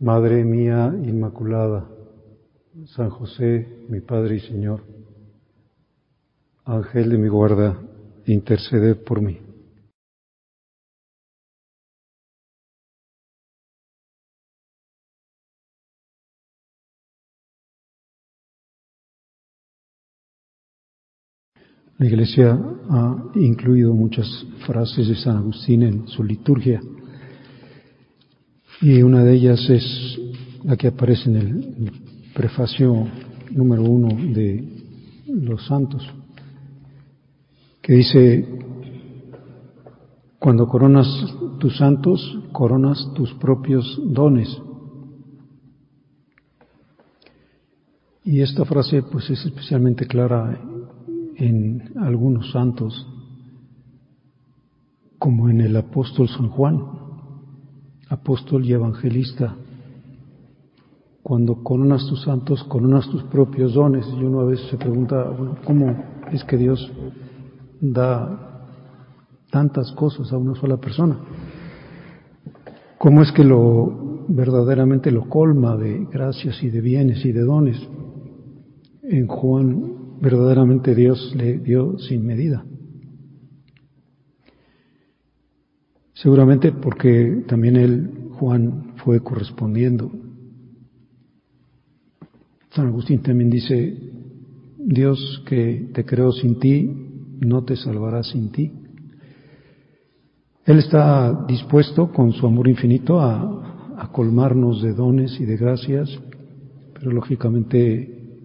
Madre mía Inmaculada, San José, mi Padre y Señor, Ángel de mi guarda, intercede por mí. La Iglesia ha incluido muchas frases de San Agustín en su liturgia y una de ellas es la que aparece en el prefacio número uno de los santos, que dice, cuando coronas tus santos, coronas tus propios dones. Y esta frase pues es especialmente clara en algunos santos, como en el apóstol San Juan, apóstol y evangelista. Cuando coronas tus santos, coronas tus propios dones. Y uno a veces se pregunta, bueno, ¿cómo es que Dios da tantas cosas a una sola persona? ¿Cómo es que lo verdaderamente lo colma de gracias y de bienes y de dones? En Juan verdaderamente Dios le dio sin medida. Seguramente porque también él, Juan, fue correspondiendo. San Agustín también dice, Dios que te creó sin ti, no te salvará sin ti. Él está dispuesto con su amor infinito a, a colmarnos de dones y de gracias, pero lógicamente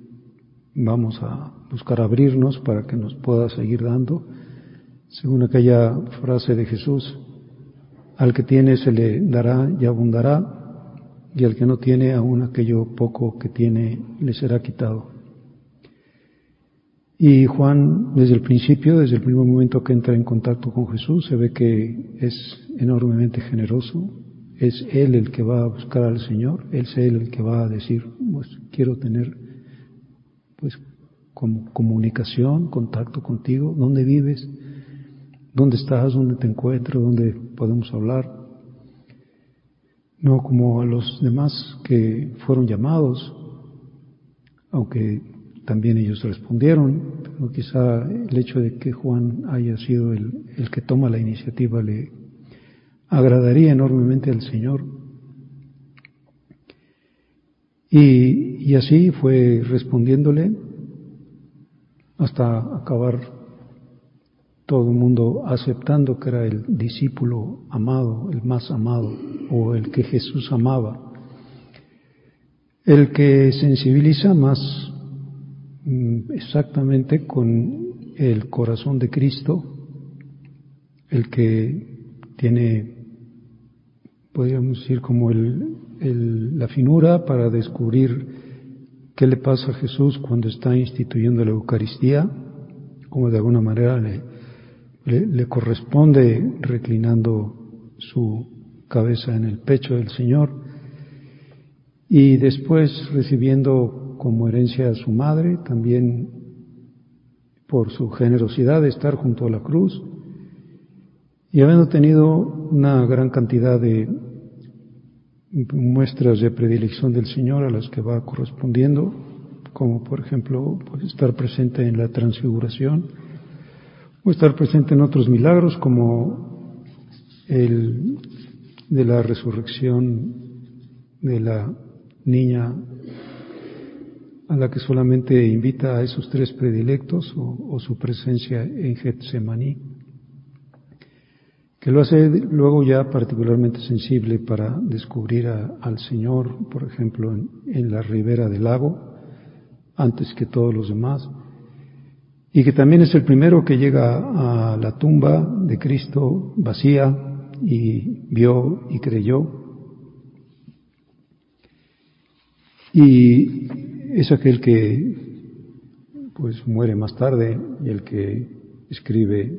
vamos a buscar abrirnos para que nos pueda seguir dando, según aquella frase de Jesús, al que tiene se le dará y abundará, y al que no tiene, aún aquello poco que tiene le será quitado. Y Juan, desde el principio, desde el primer momento que entra en contacto con Jesús, se ve que es enormemente generoso, es Él el que va a buscar al Señor, es Él el que va a decir, pues quiero tener pues como comunicación, contacto contigo, ¿dónde vives? ¿Dónde estás? ¿Dónde te encuentro? ¿Dónde podemos hablar? No como a los demás que fueron llamados, aunque también ellos respondieron, pero quizá el hecho de que Juan haya sido el, el que toma la iniciativa le agradaría enormemente al Señor. Y, y así fue respondiéndole hasta acabar todo el mundo aceptando que era el discípulo amado, el más amado, o el que Jesús amaba, el que sensibiliza más mm, exactamente con el corazón de Cristo, el que tiene, podríamos decir, como el, la finura para descubrir qué le pasa a Jesús cuando está instituyendo la Eucaristía, como de alguna manera le, le, corresponde reclinando su cabeza en el pecho del Señor y después recibiendo como herencia a su madre, también por su generosidad de estar junto a la cruz y habiendo tenido una gran cantidad de muestras de predilección del Señor a las que va correspondiendo, como por ejemplo pues, estar presente en la transfiguración, o estar presente en otros milagros como el de la resurrección de la niña a la que solamente invita a esos tres predilectos o, su presencia en Getsemaní, que lo hace luego ya particularmente sensible para descubrir al Señor, por ejemplo, en la ribera del lago, antes que todos los demás, y que también es el primero que llega a la tumba de Cristo vacía y vio y creyó, Y es aquel que pues muere más tarde y el que escribe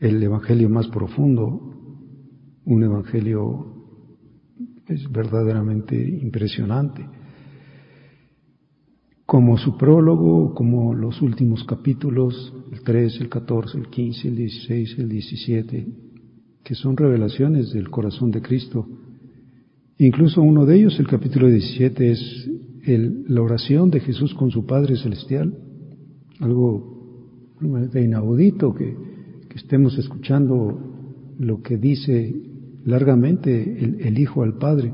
el evangelio más profundo, un evangelio es verdaderamente impresionante. Como su prólogo, como los últimos capítulos, el 13, el 14, el 15, el 16, el 17, que son revelaciones del corazón de Cristo. Incluso uno de ellos, el capítulo 17, es la oración de Jesús con su Padre Celestial, algo de inaudito que, estemos escuchando lo que dice largamente el, el Hijo al Padre.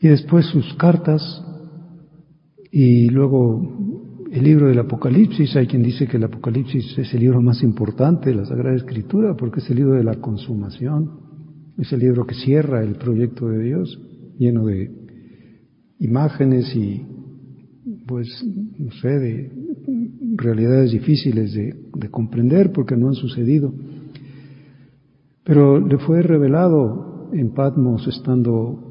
Y después sus cartas y luego el libro del Apocalipsis. Hay quien dice que el Apocalipsis es el libro más importante de la Sagrada Escritura porque es el libro de la consumación. Es el libro que cierra el proyecto de Dios, lleno de imágenes y, pues, no sé, de realidades difíciles de, de comprender porque no han sucedido. Pero le fue revelado en Patmos, estando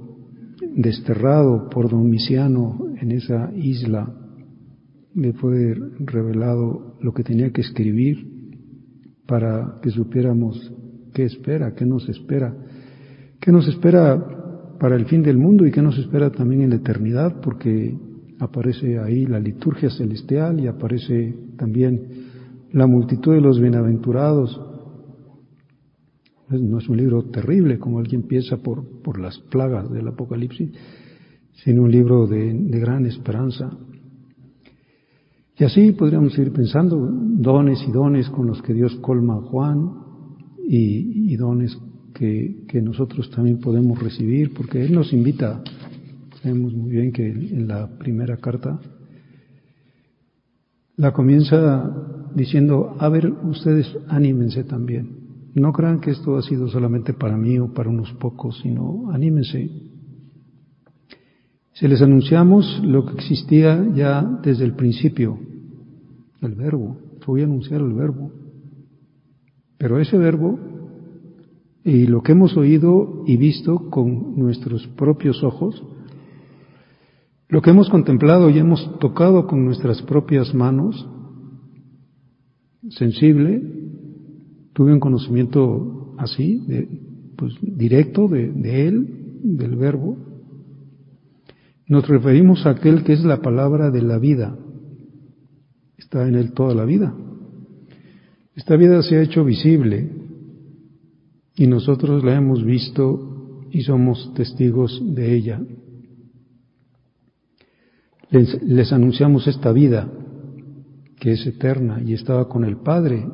desterrado por Domiciano en esa isla, le fue revelado lo que tenía que escribir para que supiéramos qué espera, qué nos espera, qué nos espera para el fin del mundo y qué nos espera también en la eternidad, porque aparece ahí la liturgia celestial y aparece también la multitud de los bienaventurados no es un libro terrible, como alguien piensa por, por las plagas del Apocalipsis, sino un libro de, gran esperanza. Y así podríamos ir pensando dones y dones con los que Dios colma a Juan y, dones que, que, nosotros también podemos recibir, porque Él nos invita, sabemos muy bien que en la primera carta la comienza diciendo, a ver, ustedes anímense también. No crean que esto ha sido solamente para mí o para unos pocos, sino anímense. Si les anunciamos lo que existía ya desde el principio, el verbo, voy a anunciar el verbo. Pero ese verbo y lo que hemos oído y visto con nuestros propios ojos, lo que hemos contemplado y hemos tocado con nuestras propias manos, sensible, tuve un conocimiento así, de, pues directo de, Él, del Verbo. Nos referimos a aquel que es la palabra de la vida. Está en Él toda la vida. Esta vida se ha hecho visible y nosotros la hemos visto y somos testigos de ella. Les, anunciamos esta vida que es eterna y estaba con el Padre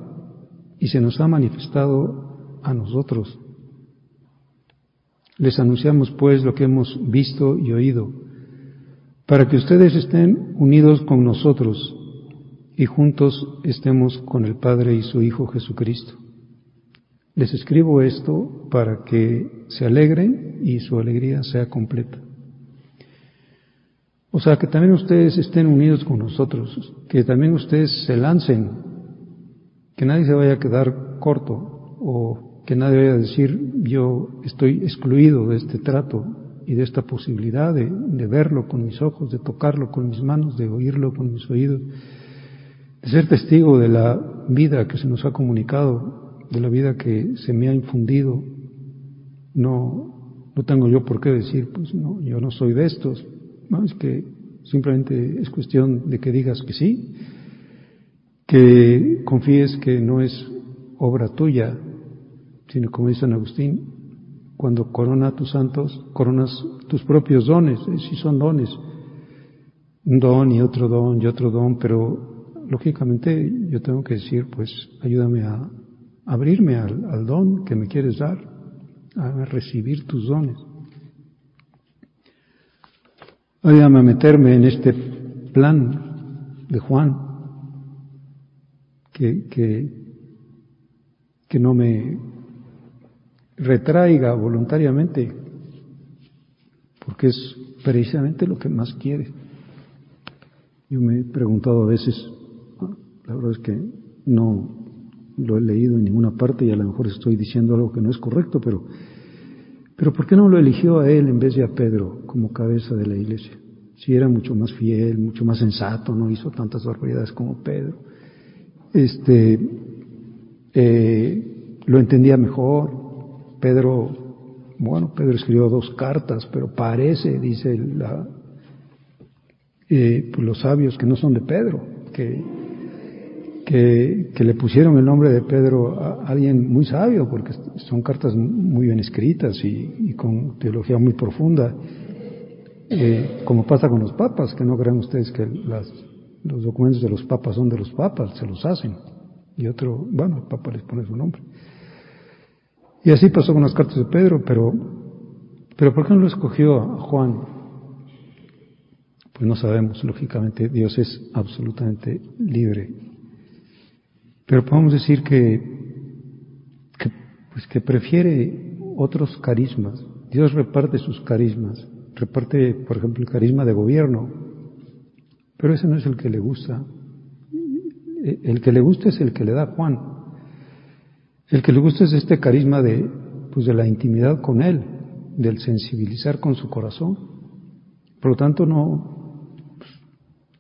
y se nos ha manifestado a nosotros. Les anunciamos pues lo que hemos visto y oído, para que ustedes estén unidos con nosotros y juntos estemos con el Padre y su Hijo Jesucristo. Les escribo esto para que se alegren y su alegría sea completa. O sea, que también ustedes estén unidos con nosotros, que también ustedes se lancen que nadie se vaya a quedar corto o que nadie vaya a decir yo estoy excluido de este trato y de esta posibilidad de, verlo con mis ojos, de tocarlo con mis manos, de oírlo con mis oídos, de ser testigo de la vida que se nos ha comunicado, de la vida que se me ha infundido. No, no tengo yo por qué decir, pues no, yo no soy de estos. No, es que simplemente es cuestión de que digas que sí que confíes que no es obra tuya, sino como dice San Agustín, cuando corona tus santos, coronas tus propios dones, si son dones, un don y otro don y otro don, pero lógicamente yo tengo que decir, pues ayúdame a abrirme al, al don que me quieres dar, a recibir tus dones. Ayúdame a meterme en este plan de Juan, que, que, no me retraiga voluntariamente, porque es precisamente lo que más quiere. Yo me he preguntado a veces, la verdad es que no lo he leído en ninguna parte y a lo mejor estoy diciendo algo que no es correcto, pero, Pero ¿por qué no lo eligió a él en vez de a Pedro como cabeza de la iglesia? Si era mucho más fiel, mucho más sensato, no hizo tantas barbaridades como Pedro. Este, eh, lo entendía mejor. Pedro, bueno, Pedro escribió dos cartas, pero parece, dice la, eh, pues los sabios que no son de Pedro, que, que, le pusieron el nombre de Pedro a alguien muy sabio, porque son cartas muy bien escritas y, con teología muy profunda, eh, como pasa con los papas, que no crean ustedes que las, los documentos de los papas son de los papas, se los hacen, y otro, bueno, el papa les pone su nombre. Y así pasó con las cartas de Pedro, pero, pero ¿por qué no lo escogió a Juan? Pues no sabemos, lógicamente Dios es absolutamente libre. Pero podemos decir que, pues que prefiere otros carismas. Dios reparte sus carismas. Reparte, por ejemplo, el carisma de gobierno. Pero ese no es el que le gusta. El que le gusta es el que le da Juan. El que le gusta es este carisma de, pues de la intimidad con Él, del sensibilizar con su corazón. Por lo tanto, no,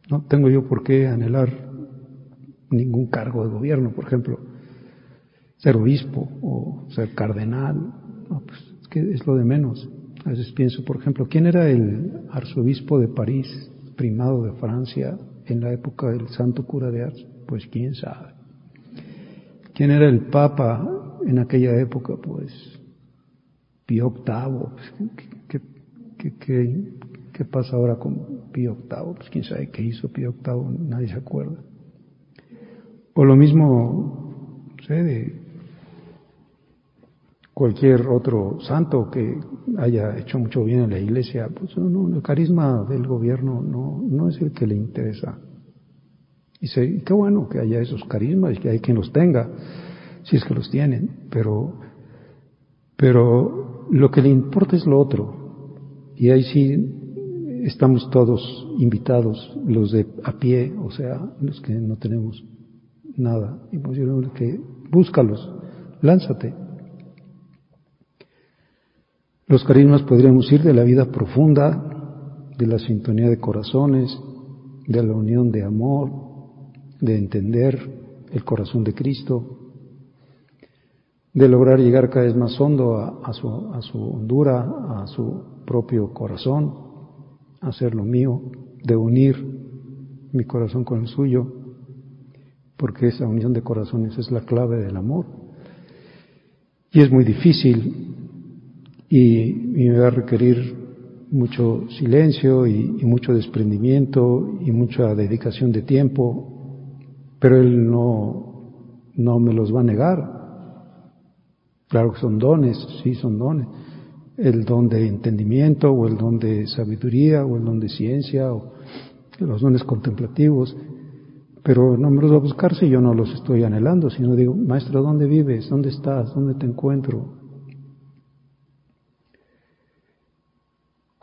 no tengo yo por qué anhelar ningún cargo de gobierno, por ejemplo, ser obispo o ser cardenal, no, pues es que es lo de menos. A veces pienso, por ejemplo, ¿quién era el arzobispo de París, primado de Francia, en la época del santo cura de Ars? Pues quién sabe. ¿Quién era el papa en aquella época? Pues Pío VIII. Pues, ¿qué, ¿Qué pasa ahora con Pío VIII? Pues quién sabe qué hizo Pío VIII, nadie se acuerda. O lo mismo, no sé, de cualquier otro santo que haya hecho mucho bien en la iglesia, pues no, el carisma del gobierno no, no es el que le interesa. Y sé, qué bueno que haya esos carismas y que hay quien los tenga, si es que los tienen, pero, pero lo que le importa es lo otro. Y ahí sí estamos todos invitados, los de a pie, o sea, los que no tenemos nada, y pues que búscalos, lánzate. Los carismas podríamos ir de la vida profunda, de la sintonía de corazones, de la unión de amor, de entender el corazón de Cristo, de lograr llegar cada vez más hondo a, su, a su hondura, a su propio corazón, hacer lo mío, de unir mi corazón con el suyo, porque esa unión de corazones es la clave del amor. Y es muy difícil y, me va a requerir mucho silencio y, mucho desprendimiento y mucha dedicación de tiempo, pero Él no, no me los va a negar. Claro que son dones, sí son dones, el don de entendimiento o el don de sabiduría o el don de ciencia o los dones contemplativos, pero no me los va a buscar si yo no los estoy anhelando, sino digo, maestro, ¿dónde vives? ¿Dónde estás? ¿Dónde te encuentro?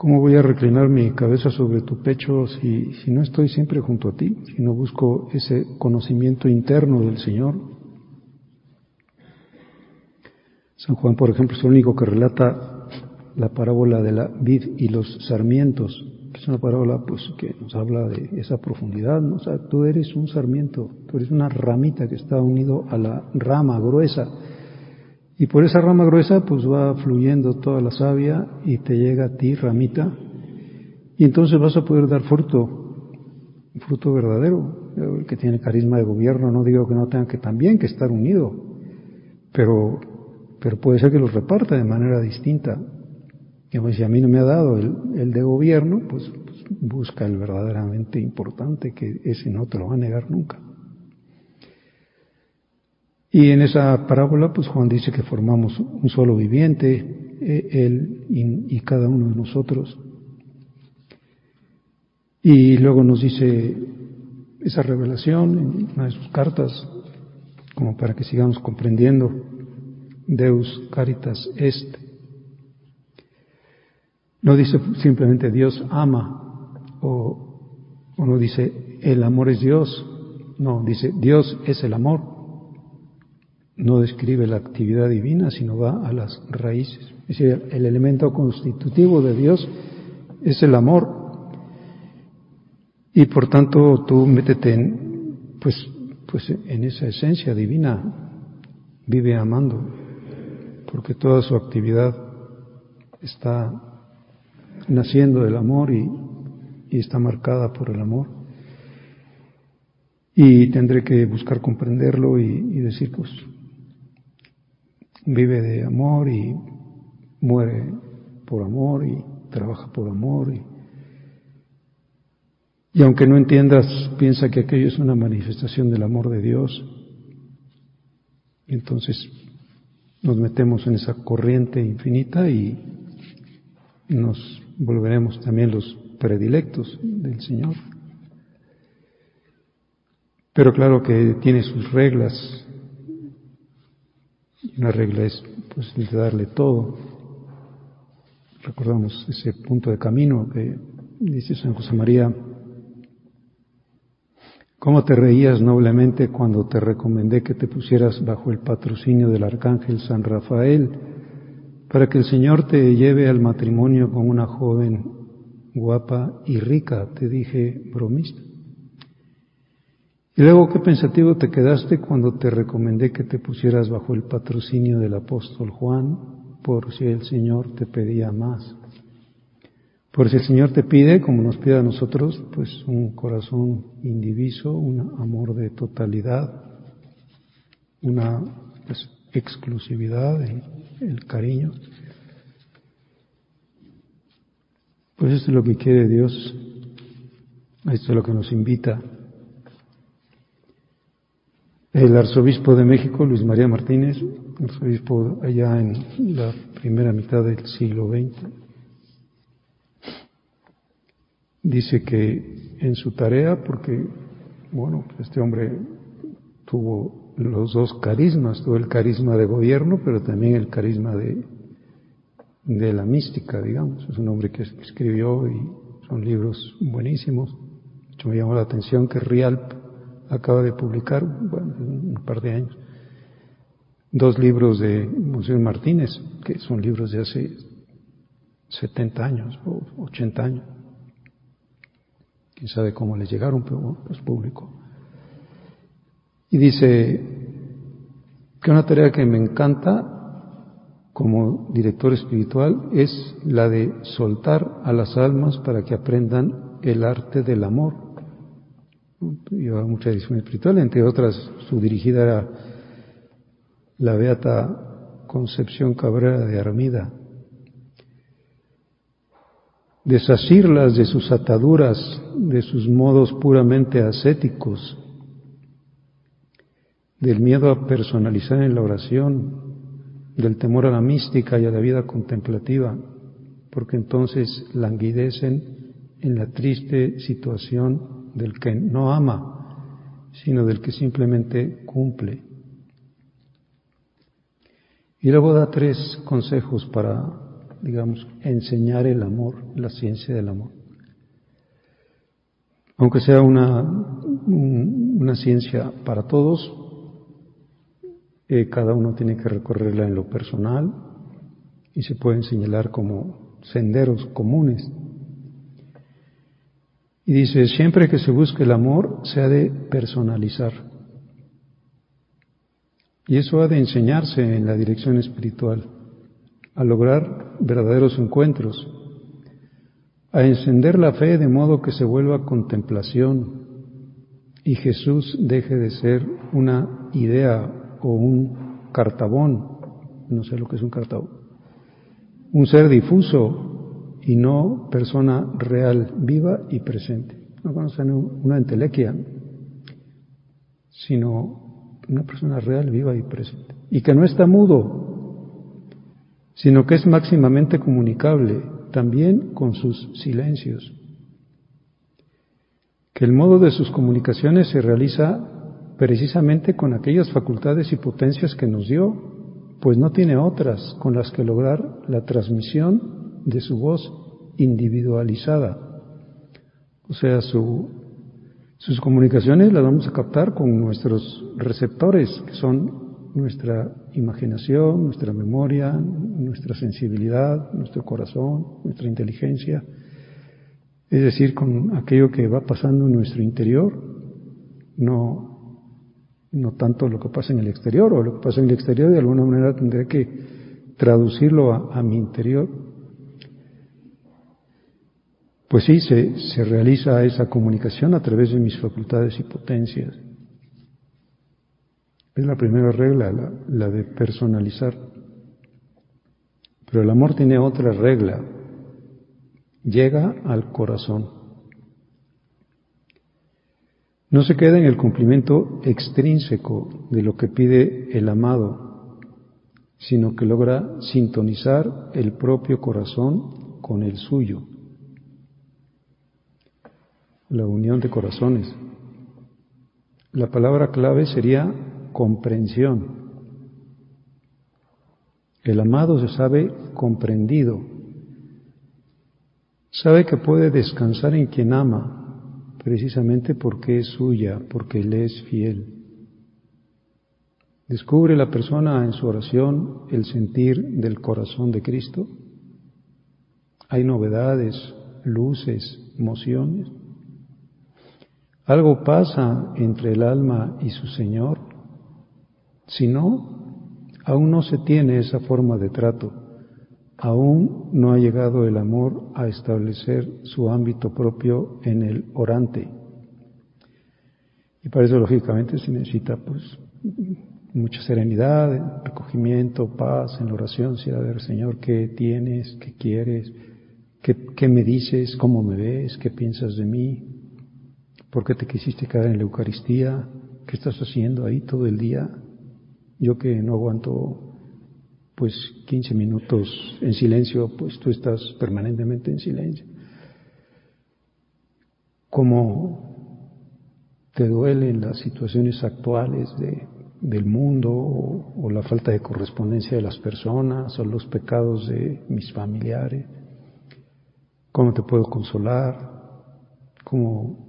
¿Cómo voy a reclinar mi cabeza sobre tu pecho si, si no estoy siempre junto a ti, si no busco ese conocimiento interno del Señor? San Juan, por ejemplo, es el único que relata la parábola de la vid y los sarmientos, es una parábola pues que nos habla de esa profundidad, ¿no? tú eres un sarmiento, tú eres una ramita que está unido a la rama gruesa, y por esa rama gruesa pues va fluyendo toda la savia y te llega a ti, ramita, y entonces vas a poder dar fruto, fruto verdadero, el que tiene carisma de gobierno, no digo que no tenga que también que estar unido, pero, pero puede ser que los reparta de manera distinta, pues si a mí no me ha dado el, de gobierno, pues, pues, busca el verdaderamente importante, que ese no te lo va a negar nunca. Y en esa parábola, pues Juan dice que formamos un solo viviente, e, él y, y cada uno de nosotros. Y luego nos dice esa revelación en una de sus cartas, como para que sigamos comprendiendo, Deus caritas est, no dice simplemente Dios ama o, no dice el amor es Dios. No, dice Dios es el amor. No describe la actividad divina, sino va a las raíces. Es decir, el elemento constitutivo de Dios es el amor. Y por tanto tú métete en, pues, pues en esa esencia divina, vive amando, porque toda su actividad está naciendo del amor y, está marcada por el amor. Y tendré que buscar comprenderlo y, y decir, pues, vive de amor y muere por amor y trabaja por amor y, y aunque no entiendas, piensa que aquello es una manifestación del amor de Dios. Entonces nos metemos en esa corriente infinita y nos volveremos también los predilectos del Señor. Pero claro que tiene sus reglas. Una regla es pues darle todo. Recordamos ese punto de camino que dice San José María, ¿cómo te reías noblemente cuando te recomendé que te pusieras bajo el patrocinio del arcángel San Rafael para que el Señor te lleve al matrimonio con una joven guapa y rica? Te dije bromista. Y luego qué pensativo te quedaste cuando te recomendé que te pusieras bajo el patrocinio del apóstol Juan, por si el Señor te pedía más. Por si el Señor te pide, como nos pide a nosotros, pues un corazón indiviso, un amor de totalidad, una pues, exclusividad, el, el cariño. Pues esto es lo que quiere Dios, esto es lo que nos invita el arzobispo de México, Luis María Martínez, arzobispo allá en la primera mitad del siglo XX, dice que en su tarea, porque, bueno, este hombre tuvo los dos carismas, tuvo el carisma de gobierno, pero también el carisma de, de la mística, digamos. Es un hombre que escribió y son libros buenísimos. me llamó la atención que Rialp acaba de publicar, bueno, un par de años, dos libros de Monseñor Martínez, que son libros de hace 70 años o 80 años. Quién sabe cómo les llegaron, pero bueno, los publicó. Y dice que una tarea que me encanta como director espiritual es la de soltar a las almas para que aprendan el arte del amor llevaba mucha edición espiritual, entre otras su dirigida era la Beata Concepción Cabrera de Armida. Desasirlas de sus ataduras, de sus modos puramente ascéticos, del miedo a personalizar en la oración, del temor a la mística y a la vida contemplativa, porque entonces languidecen en la triste situación del que no ama, sino del que simplemente cumple. Y luego da tres consejos para, digamos, enseñar el amor, la ciencia del amor. Aunque sea una, una ciencia para todos, eh, cada uno tiene que recorrerla en lo personal y se pueden señalar como senderos comunes y dice, siempre que se busque el amor, se ha de personalizar. Y eso ha de enseñarse en la dirección espiritual, a lograr verdaderos encuentros, a encender la fe de modo que se vuelva contemplación y Jesús deje de ser una idea o un cartabón, no sé lo que es un cartabón, un ser difuso y no persona real, viva y presente. No conocen una entelequia, sino una persona real, viva y presente. Y que no está mudo, sino que es máximamente comunicable, también con sus silencios. Que el modo de sus comunicaciones se realiza precisamente con aquellas facultades y potencias que nos dio, pues no tiene otras con las que lograr la transmisión de su voz individualizada. O sea, su, sus comunicaciones las vamos a captar con nuestros receptores, que son nuestra imaginación, nuestra memoria, nuestra sensibilidad, nuestro corazón, nuestra inteligencia, es decir, con aquello que va pasando en nuestro interior, no, no tanto lo que pasa en el exterior, o lo que pasa en el exterior de alguna manera tendré que traducirlo a, mi interior. Pues sí, se, realiza esa comunicación a través de mis facultades y potencias. Es la primera regla, la, de personalizar. Pero el amor tiene otra regla. Llega al corazón. No se queda en el cumplimiento extrínseco de lo que pide el amado, sino que logra sintonizar el propio corazón con el suyo. La unión de corazones. La palabra clave sería comprensión. El amado se sabe comprendido, sabe que puede descansar en quien ama, precisamente porque es suya, porque Él es fiel. ¿Descubre la persona en su oración el sentir del corazón de Cristo? Hay novedades, luces, emociones. Algo pasa entre el alma y su Señor. Si no, aún no se tiene esa forma de trato, aún no ha llegado el amor a establecer su ámbito propio en el orante. Y para eso, lógicamente, se necesita pues mucha serenidad, recogimiento, paz en la oración, si a ver, Señor, ¿qué tienes? ¿Qué quieres? ¿Qué, ¿Qué, me dices? ¿Cómo me ves? ¿Qué piensas de mí? ¿Por qué te quisiste quedar en la Eucaristía? ¿Qué estás haciendo ahí todo el día? Yo que no aguanto pues 15 minutos en silencio, pues tú estás permanentemente en silencio. ¿Cómo te duelen las situaciones actuales de, del mundo o, o, la falta de correspondencia de las personas o los pecados de mis familiares? ¿Cómo te puedo consolar? ¿Cómo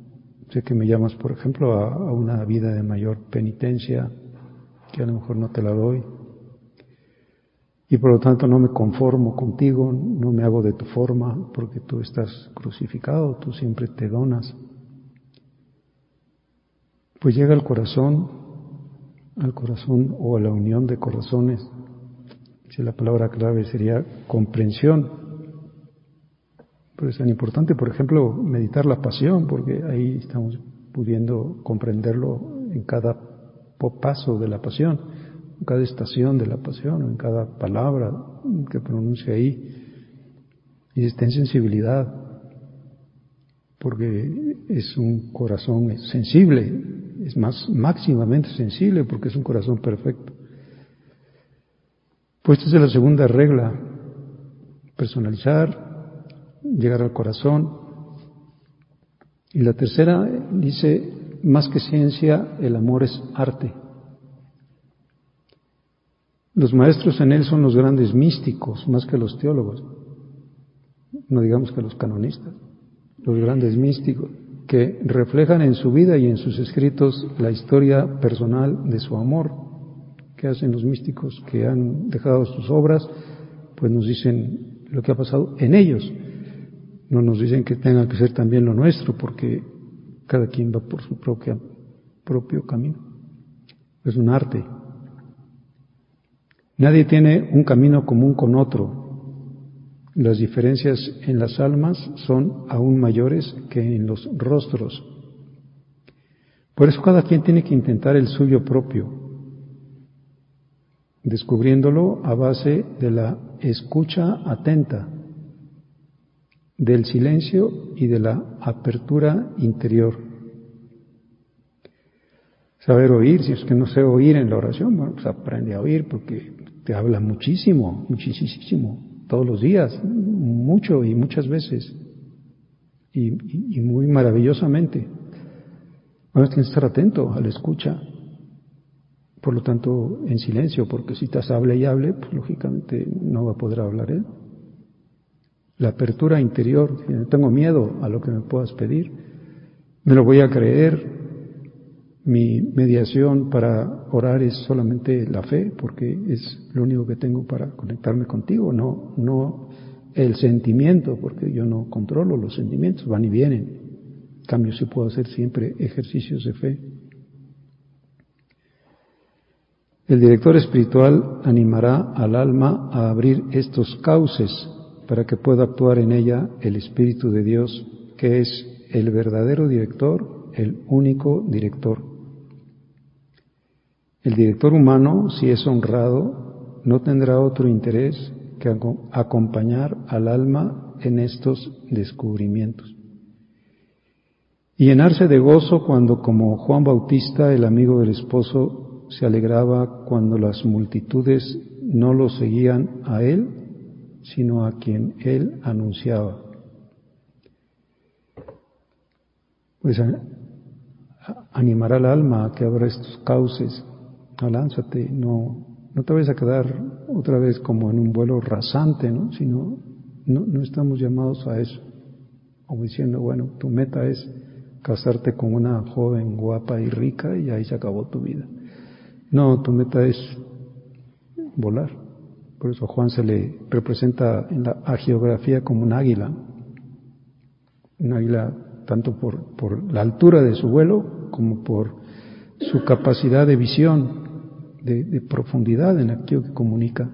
sé que me llamas, por ejemplo, a, una vida de mayor penitencia? que a lo mejor no te la doy. Y por lo tanto no me conformo contigo, no me hago de tu forma, porque tú estás crucificado, tú siempre te donas. Pues llega al corazón, al corazón o a la unión de corazones. Si la palabra clave sería comprensión. Pero es tan importante, por ejemplo, meditar la pasión, porque ahí estamos pudiendo comprenderlo en cada paso de la pasión, en cada estación de la pasión, en cada palabra que pronuncia ahí. Y está en sensibilidad, porque es un corazón sensible, es más máximamente sensible porque es un corazón perfecto. Pues esta es la segunda regla, personalizar, llegar al corazón. Y la tercera dice, más que ciencia, el amor es arte. Los maestros en él son los grandes místicos, más que los teólogos, no digamos que los canonistas, los grandes místicos, que reflejan en su vida y en sus escritos la historia personal de su amor. que hacen los místicos que han dejado sus obras? Pues nos dicen lo que ha pasado en ellos. No nos dicen que tenga que ser también lo nuestro, porque cada quien va por su propio, propio camino. Es un arte. Nadie tiene un camino común con otro. Las diferencias en las almas son aún mayores que en los rostros. Por eso cada quien tiene que intentar el suyo propio, descubriéndolo a base de la escucha atenta del silencio y de la apertura interior. Saber oír, si es que no sé oír en la oración, bueno, pues aprende a oír porque te habla muchísimo, muchísimo, todos los días, mucho y muchas veces, y, muy maravillosamente. Bueno, tienes que estar atento a la escucha, por lo tanto, en silencio, porque si estás hable y hable, pues lógicamente no va a poder hablar él la apertura interior, tengo miedo a lo que me puedas pedir, me lo voy a creer, mi mediación para orar es solamente la fe, porque es lo único que tengo para conectarme contigo, no, no el sentimiento, porque yo no controlo los sentimientos, van y vienen. En cambio, sí puedo hacer siempre ejercicios de fe. El director espiritual animará al alma a abrir estos cauces para que pueda actuar en ella el Espíritu de Dios, que es el verdadero director, el único director. El director humano, si es honrado, no tendrá otro interés que acompañar al alma en estos descubrimientos. Y llenarse de gozo cuando, como Juan Bautista, el amigo del esposo, se alegraba cuando las multitudes no lo seguían a él, sino a quien él anunciaba. Pues animará al alma a que abra estos cauces, alánzate, no, no te vayas a quedar otra vez como en un vuelo rasante, ¿no? Sino, no, no estamos llamados a eso. Como diciendo, bueno, tu meta es casarte con una joven guapa y rica y ahí se acabó tu vida. No, tu meta es volar. Por eso Juan se le representa en la geografía como un águila. Un águila tanto por, por la altura de su vuelo como por su capacidad de visión, de, profundidad en aquello que comunica.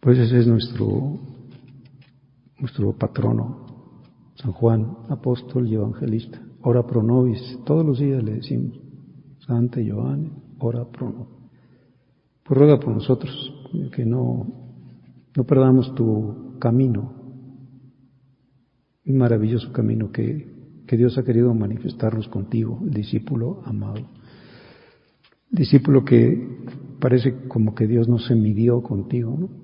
Pues ese es nuestro, nuestro patrono, San Juan, apóstol y evangelista. Ora pro nobis, todos los días le decimos, Santa Giovanni, ora pro nobis. Pues ruega por nosotros, que no, no perdamos tu camino, un maravilloso camino que, que Dios ha querido manifestarnos contigo, el discípulo amado. Discípulo que parece como que Dios no se midió contigo, ¿no?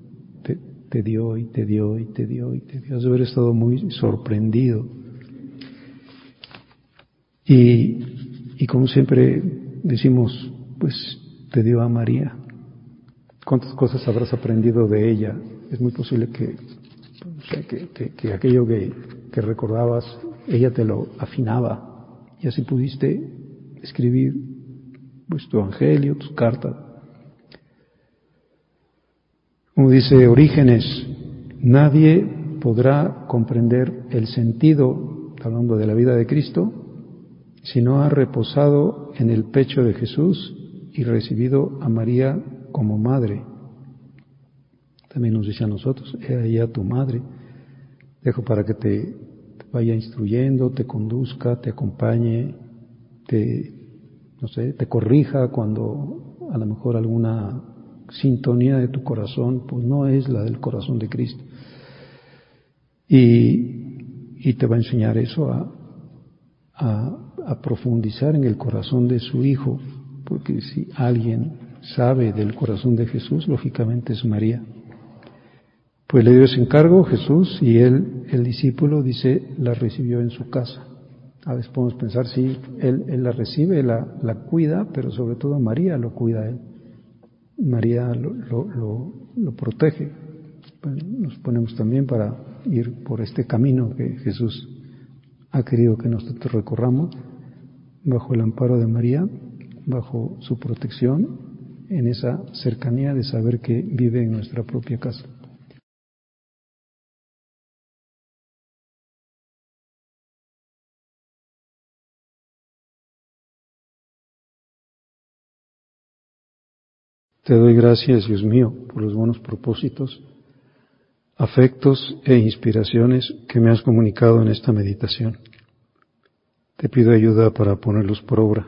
Te, dio y te dio y te dio y te dio. Has de haber estado muy sorprendido. Y, y como siempre decimos, pues te dio a María. ¿Cuántas cosas habrás aprendido de ella? Es muy posible que, que, que, aquello que, que recordabas, ella te lo afinaba y así pudiste escribir pues tu evangelio, tus cartas. Como dice Orígenes, nadie podrá comprender el sentido, hablando de la vida de Cristo, si no ha reposado en el pecho de Jesús y recibido a María como madre. También nos dice a nosotros, he tu madre. Dejo para que te vaya instruyendo, te conduzca, te acompañe, te no sé, te corrija cuando a lo mejor alguna sintonía de tu corazón pues no es la del corazón de Cristo. Y, y te va a enseñar eso a, a profundizar en el corazón de su Hijo, porque si alguien sabe del corazón de Jesús, lógicamente es María. Pues le dio ese encargo Jesús y él, el discípulo, dice, la recibió en su casa. A veces podemos pensar, sí, él, él la recibe, la, la, cuida, pero sobre todo María lo cuida él. María lo, lo, lo, protege. Nos ponemos también para ir por este camino que Jesús ha querido que nosotros recorramos, bajo el amparo de María, bajo su protección, en esa cercanía de saber que vive en nuestra propia casa. Te doy gracias, Dios mío, por los buenos propósitos, afectos e inspiraciones que me has comunicado en esta meditación. Te pido ayuda para ponerlos por obra.